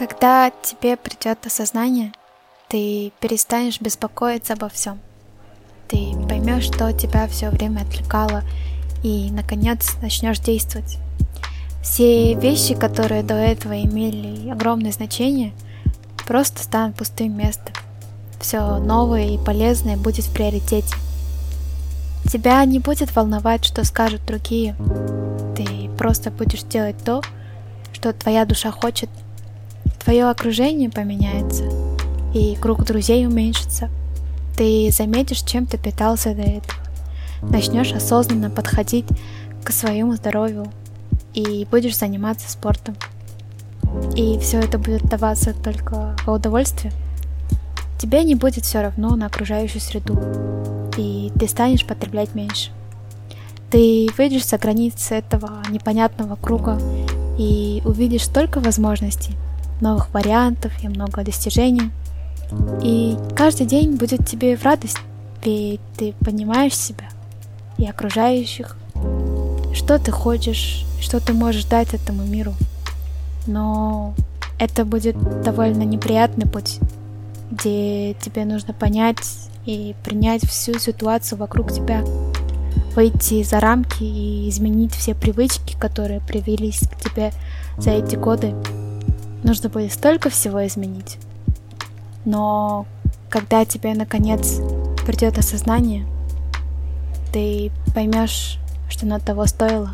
Когда тебе придет осознание, ты перестанешь беспокоиться обо всем. Ты поймешь, что тебя все время отвлекало, и, наконец, начнешь действовать. Все вещи, которые до этого имели огромное значение, просто станут пустым местом. Все новое и полезное будет в приоритете. Тебя не будет волновать, что скажут другие. Ты просто будешь делать то, что твоя душа хочет – Твое окружение поменяется, и круг друзей уменьшится. Ты заметишь, чем ты питался до этого. Начнешь осознанно подходить к своему здоровью и будешь заниматься спортом. И все это будет даваться только во удовольствие. Тебе не будет все равно на окружающую среду, и ты станешь потреблять меньше. Ты выйдешь за границы этого непонятного круга и увидишь столько возможностей – новых вариантов и много достижений. И каждый день будет тебе в радость, ведь ты понимаешь себя и окружающих, что ты хочешь, что ты можешь дать этому миру. Но это будет довольно неприятный путь, где тебе нужно понять и принять всю ситуацию вокруг тебя, выйти за рамки и изменить все привычки, которые привились к тебе за эти годы. Нужно будет столько всего изменить. Но когда тебе наконец придет осознание, ты поймешь, что на того стоило.